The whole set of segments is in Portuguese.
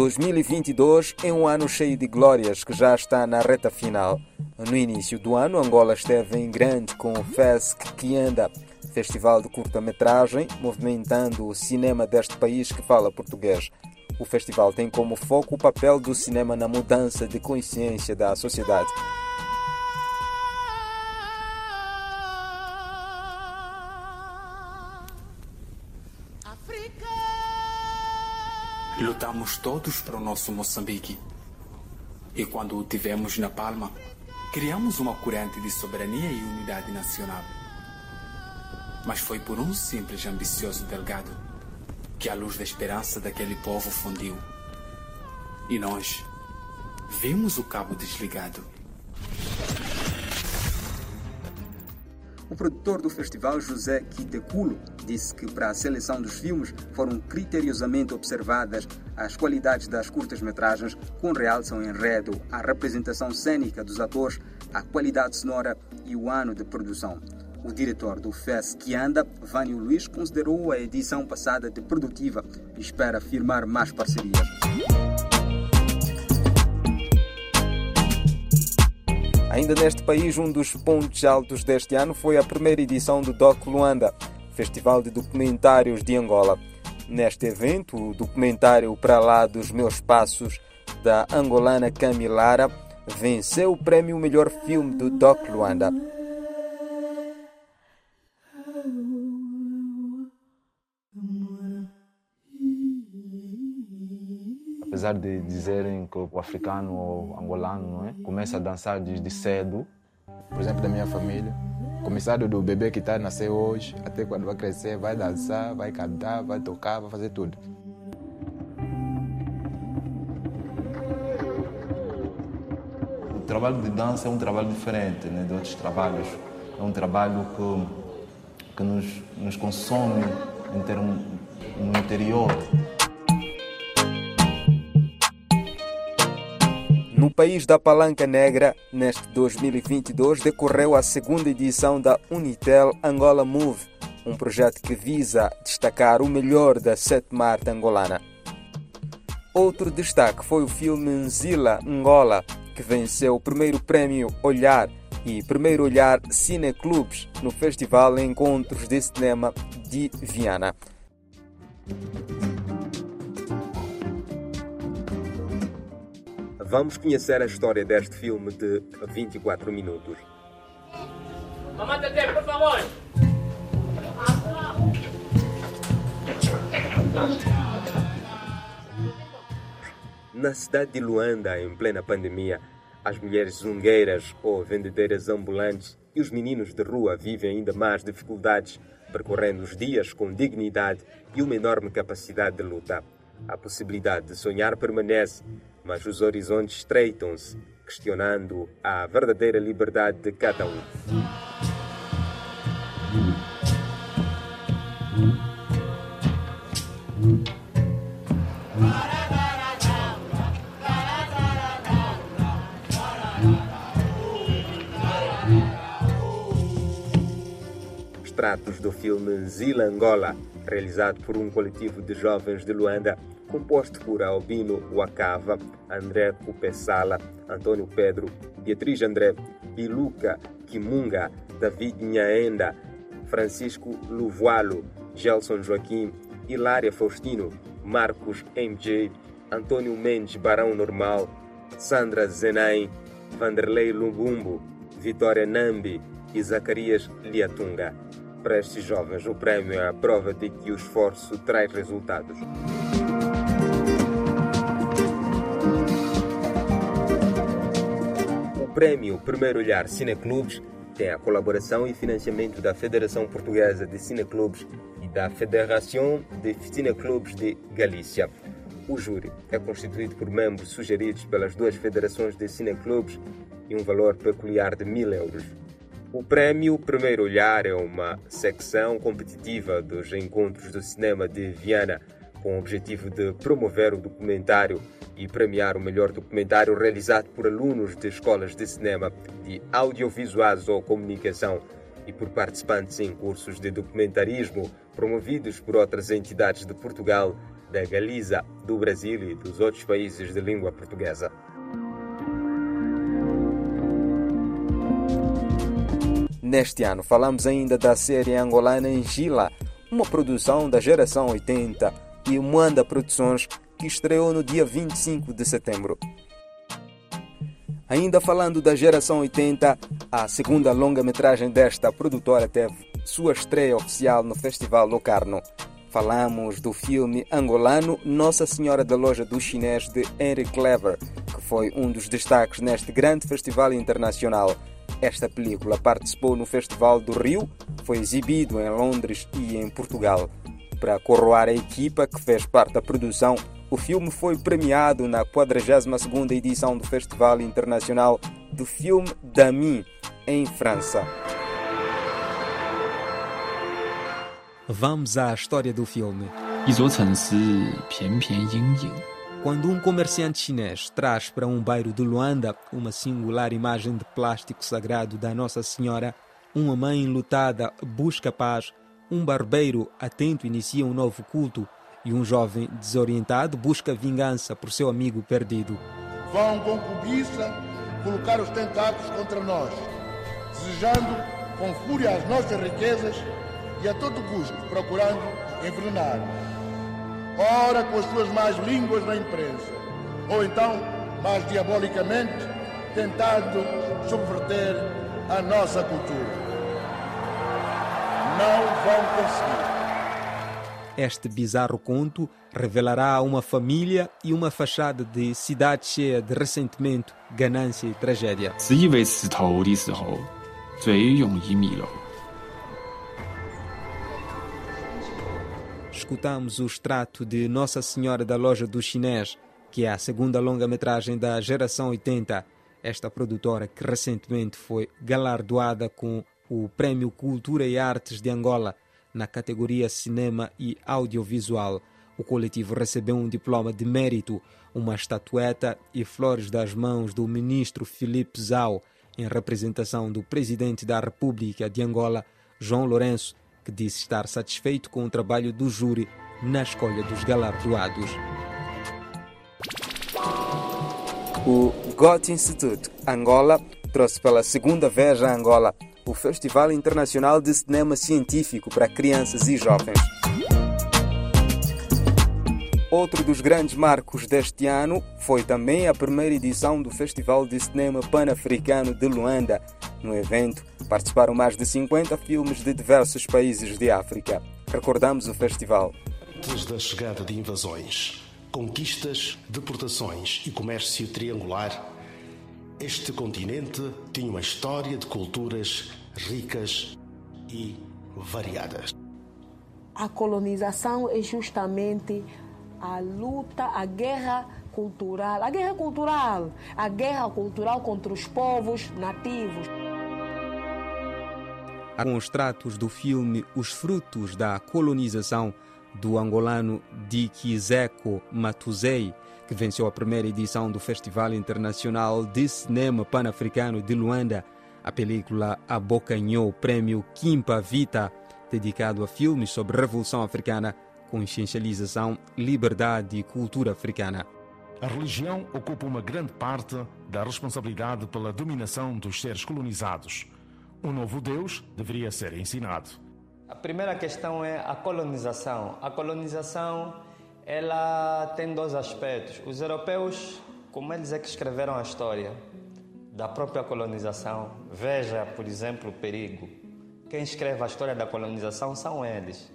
2022 é um ano cheio de glórias que já está na reta final. No início do ano, Angola esteve em grande com o FESC que anda, festival de curta-metragem, movimentando o cinema deste país que fala português. O festival tem como foco o papel do cinema na mudança de consciência da sociedade. Lutamos todos para o nosso Moçambique. E quando o tivemos na palma, criamos uma corrente de soberania e unidade nacional. Mas foi por um simples ambicioso delgado que a luz da esperança daquele povo fundiu. E nós vimos o cabo desligado. O produtor do festival, José Quiteculo, disse que para a seleção dos filmes foram criteriosamente observadas as qualidades das curtas-metragens, com realce ao enredo, a representação cênica dos atores, a qualidade sonora e o ano de produção. O diretor do FES que anda, Vânio Luiz, considerou a edição passada de produtiva e espera firmar mais parcerias. Ainda neste país, um dos pontos altos deste ano foi a primeira edição do Doc Luanda, Festival de Documentários de Angola. Neste evento, o documentário Para Lá dos Meus Passos, da angolana Camilara, venceu o prêmio Melhor Filme do Doc Luanda. apesar de dizerem que o africano ou angolano não é? começa a dançar desde cedo. Por exemplo, da minha família, começado do bebê que está a nascer hoje, até quando vai crescer, vai dançar, vai cantar, vai tocar, vai fazer tudo. O trabalho de dança é um trabalho diferente né, de outros trabalhos. É um trabalho que, que nos, nos consome em termos no interior. No país da Palanca Negra, neste 2022, decorreu a segunda edição da Unitel Angola Move, um projeto que visa destacar o melhor da sétima arte angolana. Outro destaque foi o filme Nzila Angola, que venceu o primeiro prémio Olhar e primeiro Olhar Cineclubes no Festival Encontros de Cinema de Viana. Vamos conhecer a história deste filme de 24 minutos. Mamãe Tete, por favor. Na cidade de Luanda, em plena pandemia, as mulheres zungueiras ou vendedeiras ambulantes e os meninos de rua vivem ainda mais dificuldades, percorrendo os dias com dignidade e uma enorme capacidade de luta. A possibilidade de sonhar permanece, mas os horizontes estreitam-se, questionando a verdadeira liberdade de cada um. Extratos do filme Zila Angola, realizado por um coletivo de jovens de Luanda, composto por Albino Wakava, André Cupessala, Antônio Pedro, Beatriz André, Biluca Kimunga, David Nhaenda, Francisco Luvualo, Gelson Joaquim, Hilária Faustino, Marcos MJ, Antônio Mendes Barão Normal, Sandra Zenain, Vanderlei Lumbumbo, Vitória Nambi e Zacarias Liatunga. Para estes jovens, o prémio é a prova de que o esforço traz resultados. O prémio Primeiro Olhar Cineclubes tem a colaboração e financiamento da Federação Portuguesa de Cineclubes e da Federação de Cineclubes de Galícia. O júri é constituído por membros sugeridos pelas duas federações de cineclubes e um valor peculiar de mil euros. O prémio Primeiro Olhar é uma secção competitiva dos encontros do cinema de Viana, com o objetivo de promover o documentário e premiar o melhor documentário realizado por alunos de escolas de cinema, de audiovisuais ou comunicação e por participantes em cursos de documentarismo promovidos por outras entidades de Portugal, da Galiza, do Brasil e dos outros países de língua portuguesa. Neste ano falamos ainda da série angolana Angila, uma produção da geração 80 e Moanda Produções que estreou no dia 25 de setembro. Ainda falando da geração 80, a segunda longa-metragem desta produtora teve sua estreia oficial no Festival Locarno. Falamos do filme angolano Nossa Senhora da Loja do Chinês de Henry Clever, que foi um dos destaques neste grande festival internacional. Esta película participou no Festival do Rio, foi exibido em Londres e em Portugal. Para coroar a equipa que fez parte da produção, o filme foi premiado na 42ª edição do Festival Internacional do Filme d'Ami, em França. Vamos à história do filme. Quando um comerciante chinês traz para um bairro de Luanda uma singular imagem de plástico sagrado da Nossa Senhora, uma mãe lutada busca paz, um barbeiro atento inicia um novo culto e um jovem desorientado busca vingança por seu amigo perdido. Vão com cobiça colocar os tentáculos contra nós, desejando com fúria as nossas riquezas e a todo custo procurando envenenar. Ora com as suas más línguas na imprensa, ou então, mais diabolicamente, tentando subverter a nossa cultura. Não vão conseguir. Este bizarro conto revelará uma família e uma fachada de cidade cheia de ressentimento, ganância e tragédia. Escutamos o extrato de Nossa Senhora da Loja do Chinês, que é a segunda longa-metragem da geração 80. Esta produtora que recentemente foi galardoada com o Prêmio Cultura e Artes de Angola na categoria Cinema e Audiovisual. O coletivo recebeu um diploma de mérito, uma estatueta e flores das mãos do ministro Filipe Zau, em representação do presidente da República de Angola, João Lourenço, que disse estar satisfeito com o trabalho do júri na escolha dos galardoados. O Goethe Institute Angola trouxe pela segunda vez a Angola o Festival Internacional de Cinema Científico para Crianças e Jovens. Outro dos grandes marcos deste ano foi também a primeira edição do Festival de Cinema Pan-Africano de Luanda. No evento participaram mais de 50 filmes de diversos países de África. Recordamos o festival. Antes da chegada de invasões, conquistas, deportações e comércio triangular, este continente tinha uma história de culturas ricas e variadas. A colonização é justamente a luta, a guerra cultural, a guerra cultural, a guerra cultural contra os povos nativos. Com os tratos do filme Os Frutos da Colonização, do angolano Dikizeko Matuzei, que venceu a primeira edição do Festival Internacional de Cinema Pan-Africano de Luanda, a película abocanhou o prêmio Kimpa Vita, dedicado a filmes sobre Revolução Africana, consciencialização, liberdade e cultura africana. A religião ocupa uma grande parte da responsabilidade pela dominação dos seres colonizados. Um novo Deus deveria ser ensinado. A primeira questão é a colonização. A colonização ela tem dois aspectos. Os europeus, como eles é que escreveram a história, da própria colonização. Veja, por exemplo, o perigo. Quem escreve a história da colonização são eles.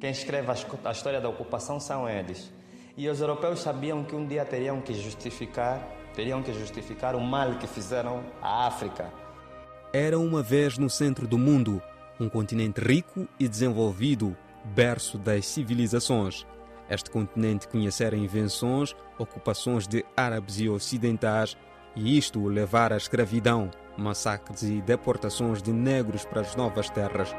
Quem escreve a história da ocupação são eles. E os europeus sabiam que um dia teriam que justificar, teriam que justificar o mal que fizeram à África. Era uma vez no centro do mundo, um continente rico e desenvolvido, berço das civilizações. Este continente conhecera invenções, ocupações de árabes e ocidentais, e isto levar à escravidão, massacres e deportações de negros para as novas terras.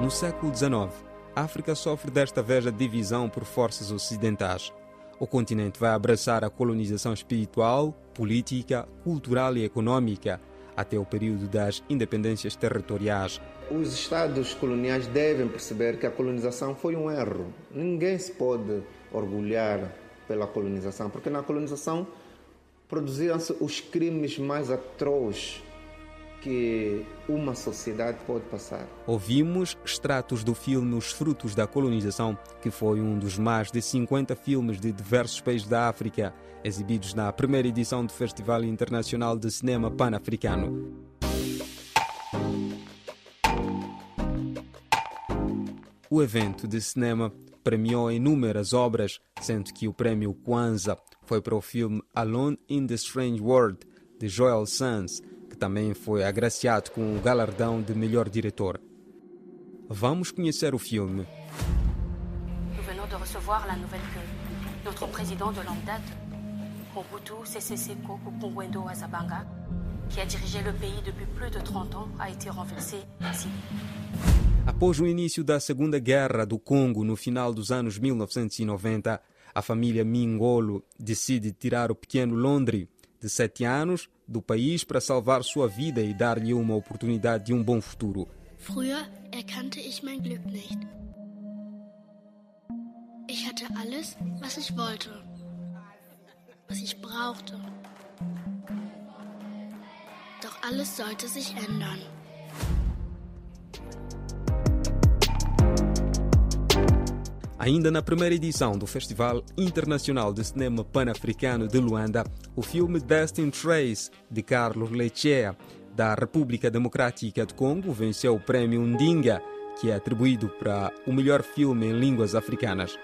No século XIX, a África sofre desta vez a divisão por forças ocidentais. O continente vai abraçar a colonização espiritual, política, cultural e econômica, até o período das independências territoriais. Os Estados coloniais devem perceber que a colonização foi um erro. Ninguém se pode orgulhar pela colonização, porque na colonização produziram-se os crimes mais atrozes que uma sociedade pode passar. Ouvimos extratos do filme Os Frutos da Colonização, que foi um dos mais de 50 filmes de diversos países da África, exibidos na primeira edição do Festival Internacional de Cinema Pan-Africano. O evento de cinema premiou inúmeras obras, sendo que o prêmio Kwanzaa foi para o filme Alone in the Strange World, de Joel que também foi agraciado com o galardão de melhor diretor. Vamos conhecer o filme. Nous venons de recevoir la nouvelle que notre président de longue date, Mobutu Sese Azabanga, qui a dirigé le pays depuis plus de 30 ans, a été renversé ici. Após o início da Segunda Guerra do Congo no final dos anos 1990, a família Mingolo decide tirar o pequeno Londre, de 7 anos, do país para salvar sua vida e dar-lhe uma oportunidade de um bom futuro. Früher erkannte ich mein Glück nicht. Ich hatte alles, was ich wollte, was ich brauchte. Doch alles sollte sich ändern. Ainda na primeira edição do Festival Internacional de Cinema Pan-Africano de Luanda, o filme Destin Trace, de Carlos Lechea, da República Democrática do Congo, venceu o prêmio Ndinga, que é atribuído para o melhor filme em línguas africanas.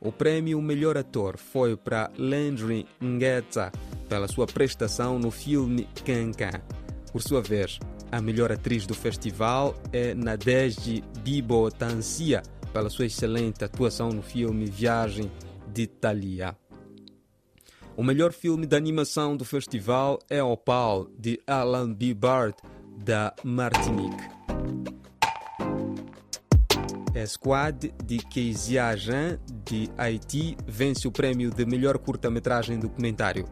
O prêmio Melhor Ator foi para Landry Ngeta pela sua prestação no filme Cancan. Por sua vez, a melhor atriz do festival é Nadege Bibo Tansia pela sua excelente atuação no filme Viagem de Thalia. O melhor filme de animação do festival é Opal, de Alan B. Bard, da Martinique. Esquad de Kezia Jean, de Haiti, vence o prêmio de melhor curta-metragem documentário.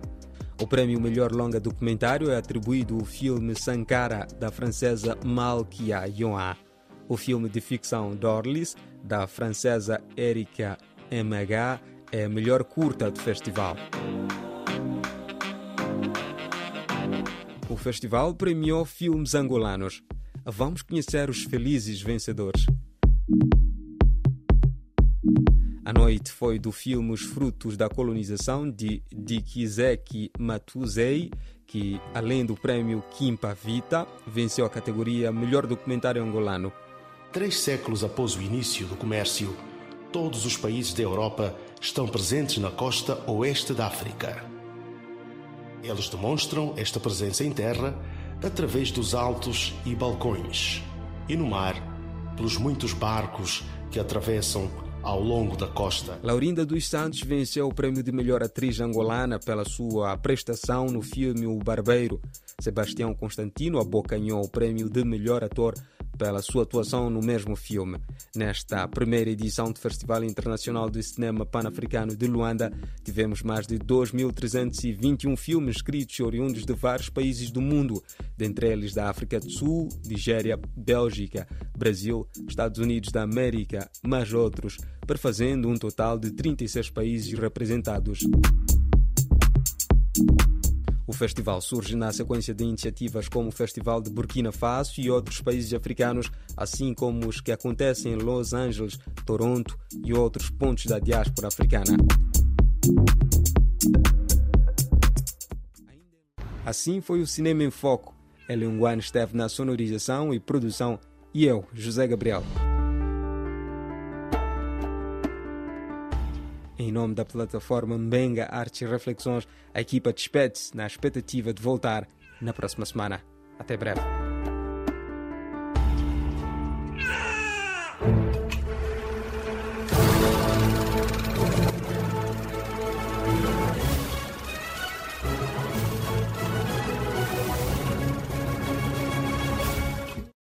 O prêmio Melhor Longa Documentário é atribuído ao filme Sankara, da francesa Malkia Yoa. O filme de ficção Dorlis, da francesa Erika MH, é a melhor curta do festival. O festival premiou filmes angolanos. Vamos conhecer os felizes vencedores. A noite foi do filme Os Frutos da Colonização de Dikizeki Matuzei, que, além do prêmio Kimpa Vita, venceu a categoria Melhor Documentário Angolano. Três séculos após o início do comércio, todos os países da Europa estão presentes na costa oeste da África. Eles demonstram esta presença em terra através dos altos e balcões, e no mar, pelos muitos barcos que atravessam ao longo da costa. Laurinda dos Santos venceu o prêmio de melhor atriz angolana pela sua prestação no filme O Barbeiro. Sebastião Constantino abocanhou o prêmio de melhor ator pela sua atuação no mesmo filme. Nesta primeira edição do Festival Internacional de Cinema Pan-Africano de Luanda, tivemos mais de 2.321 filmes escritos oriundos de vários países do mundo, dentre eles da África do Sul, Nigéria, Bélgica, Brasil, Estados Unidos da América, mais outros, perfazendo um total de 36 países representados. O festival surge na sequência de iniciativas como o Festival de Burkina Faso e outros países africanos, assim como os que acontecem em Los Angeles, Toronto e outros pontos da diáspora africana. Assim foi o Cinema em Foco. Elenguane esteve na sonorização e produção e eu, José Gabriel. Em nome da plataforma Mbenga Artes e Reflexões, a equipa despede-se na expectativa de voltar na próxima semana. Até breve.